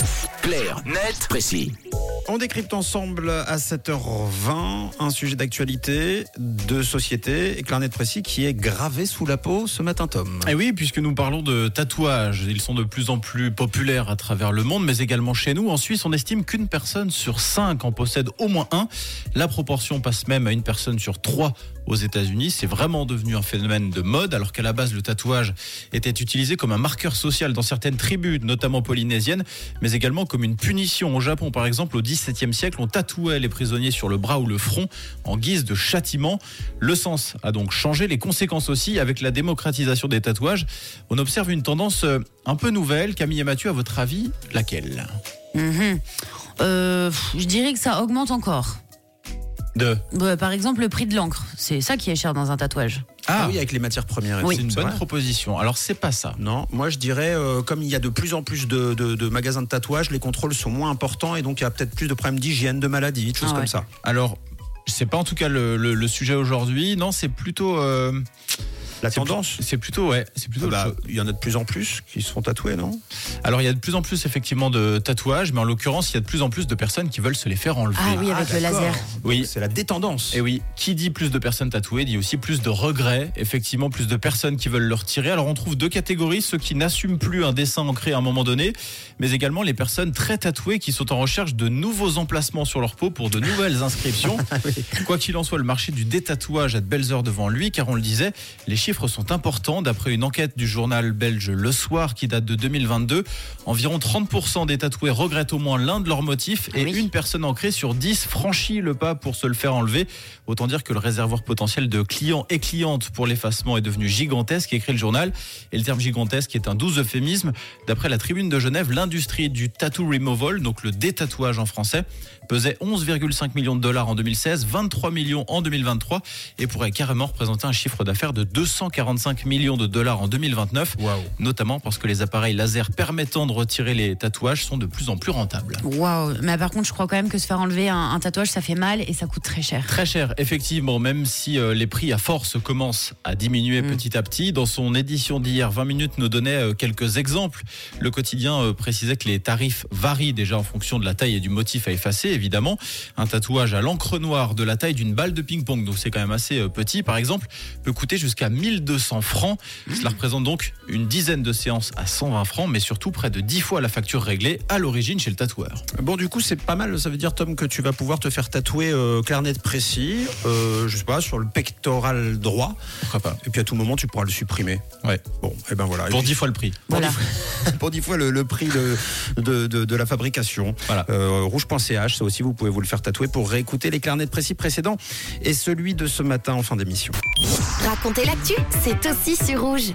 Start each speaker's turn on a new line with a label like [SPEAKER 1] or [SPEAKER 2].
[SPEAKER 1] Yes. Clair, net, précis.
[SPEAKER 2] On décrypte ensemble à 7h20 un sujet d'actualité, de société et Clarnet Précis qui est gravé sous la peau ce matin, Tom.
[SPEAKER 3] Et oui, puisque nous parlons de tatouages, ils sont de plus en plus populaires à travers le monde, mais également chez nous. En Suisse, on estime qu'une personne sur cinq en possède au moins un. La proportion passe même à une personne sur trois aux États-Unis. C'est vraiment devenu un phénomène de mode, alors qu'à la base, le tatouage était utilisé comme un marqueur social dans certaines tribus, notamment polynésiennes, mais également comme une punition. Au Japon, par exemple, au XVIIe siècle, on tatouait les prisonniers sur le bras ou le front en guise de châtiment. Le sens a donc changé, les conséquences aussi, avec la démocratisation des tatouages. On observe une tendance euh, un peu nouvelle. Camille et Mathieu, à votre avis, laquelle?
[SPEAKER 4] Mhm. Euh, je dirais que ça augmente encore.
[SPEAKER 3] De?
[SPEAKER 4] Par exemple, le prix de l'encre, c'est ça qui est cher dans un tatouage.
[SPEAKER 2] Ah, oui, avec les matières premières.
[SPEAKER 4] Oui.
[SPEAKER 3] C'est une bonne
[SPEAKER 2] vrai.
[SPEAKER 3] proposition. Alors, c'est pas ça.
[SPEAKER 2] Non, moi je dirais, euh, comme il y a de plus en plus de, de- de magasins de tatouage, les contrôles sont moins importants et donc il y a peut-être plus de problèmes d'hygiène, de maladies, de choses
[SPEAKER 4] Ah ouais.
[SPEAKER 2] comme ça.
[SPEAKER 3] Alors, c'est pas en tout cas le, le- le sujet aujourd'hui. Non, c'est plutôt. euh,
[SPEAKER 2] La tendance
[SPEAKER 3] C'est plutôt, ouais. C'est plutôt.
[SPEAKER 2] Bah,
[SPEAKER 3] le-
[SPEAKER 2] Il y en a de plus en plus qui se font tatouer, non?
[SPEAKER 3] Alors, il y a de plus en plus effectivement de tatouages, mais en l'occurrence, il y a de plus en plus de personnes qui veulent se les faire enlever.
[SPEAKER 4] Ah oui, avec le
[SPEAKER 2] d'accord.
[SPEAKER 4] laser.
[SPEAKER 3] Oui.
[SPEAKER 2] C'est la détendance.
[SPEAKER 3] Et oui, qui dit plus de personnes tatouées dit aussi plus de regrets, effectivement plus de personnes qui veulent le retirer. Alors on trouve deux catégories, ceux qui n'assument plus un dessin ancré à un moment donné, mais également les personnes très tatouées qui sont en recherche de nouveaux emplacements sur leur peau pour de nouvelles inscriptions. Quoi qu'il en soit, le marché du détatouage a de belles heures devant lui, car on le disait, les chiffres sont importants. D'après une enquête du journal belge Le Soir qui date de 2022, environ 30% des tatoués regrettent au moins l'un de leurs motifs et
[SPEAKER 4] oui.
[SPEAKER 3] une personne ancrée sur 10 franchit le pas pour se le faire enlever. Autant dire que le réservoir potentiel de clients et clientes pour l'effacement est devenu gigantesque, écrit le journal. Et le terme gigantesque est un doux euphémisme. D'après la tribune de Genève, l'industrie du tattoo removal, donc le détatouage en français, pesait 11,5 millions de dollars en 2016, 23 millions en 2023 et pourrait carrément représenter un chiffre d'affaires de 245 millions de dollars en 2029,
[SPEAKER 2] Waouh.
[SPEAKER 3] notamment parce que les appareils laser permettant de retirer les tatouages sont de plus en plus rentables.
[SPEAKER 4] Waouh. Mais par contre, je crois quand même que se faire enlever un, un tatouage, ça fait mal et ça coûte très cher.
[SPEAKER 3] Très cher, effectivement, même si euh, les prix à force commencent à diminuer
[SPEAKER 4] Mm.
[SPEAKER 3] petit à petit. Dans son édition d'hier, 20 minutes nous donnait euh, quelques exemples. Le quotidien euh, précisait que les tarifs varient déjà en fonction de la taille et du motif à effacer, évidemment. Un tatouage à l'encre noire de la taille d'une balle de ping-pong, donc c'est quand même assez euh, petit, par exemple, peut coûter jusqu'à 1200 francs. Cela représente donc une dizaine de séances à 120 francs, mais surtout près de 10 fois la facture réglée à l'origine chez le tatoueur.
[SPEAKER 2] Bon, du coup, c'est pas mal. Ça veut dire, Tom, que tu vas pouvoir te faire tatouer euh, clarnet précis, euh, je sais pas, sur le pectoral droit.
[SPEAKER 3] Pourquoi pas
[SPEAKER 2] Et puis à tout moment, tu pourras le supprimer.
[SPEAKER 3] Ouais.
[SPEAKER 2] Bon, et ben voilà.
[SPEAKER 3] Pour
[SPEAKER 2] puis,
[SPEAKER 3] 10 fois le prix.
[SPEAKER 2] pour
[SPEAKER 4] Voilà.
[SPEAKER 2] dix fois- pour 10 fois le, le prix de, de, de- de la fabrication.
[SPEAKER 3] Voilà.
[SPEAKER 2] Euh, rouge.ch, ça aussi, vous pouvez vous le faire tatouer pour réécouter les clarnets de précis précédents et celui de ce matin en fin d'émission.
[SPEAKER 5] Racontez l'actu, c'est aussi sur rouge.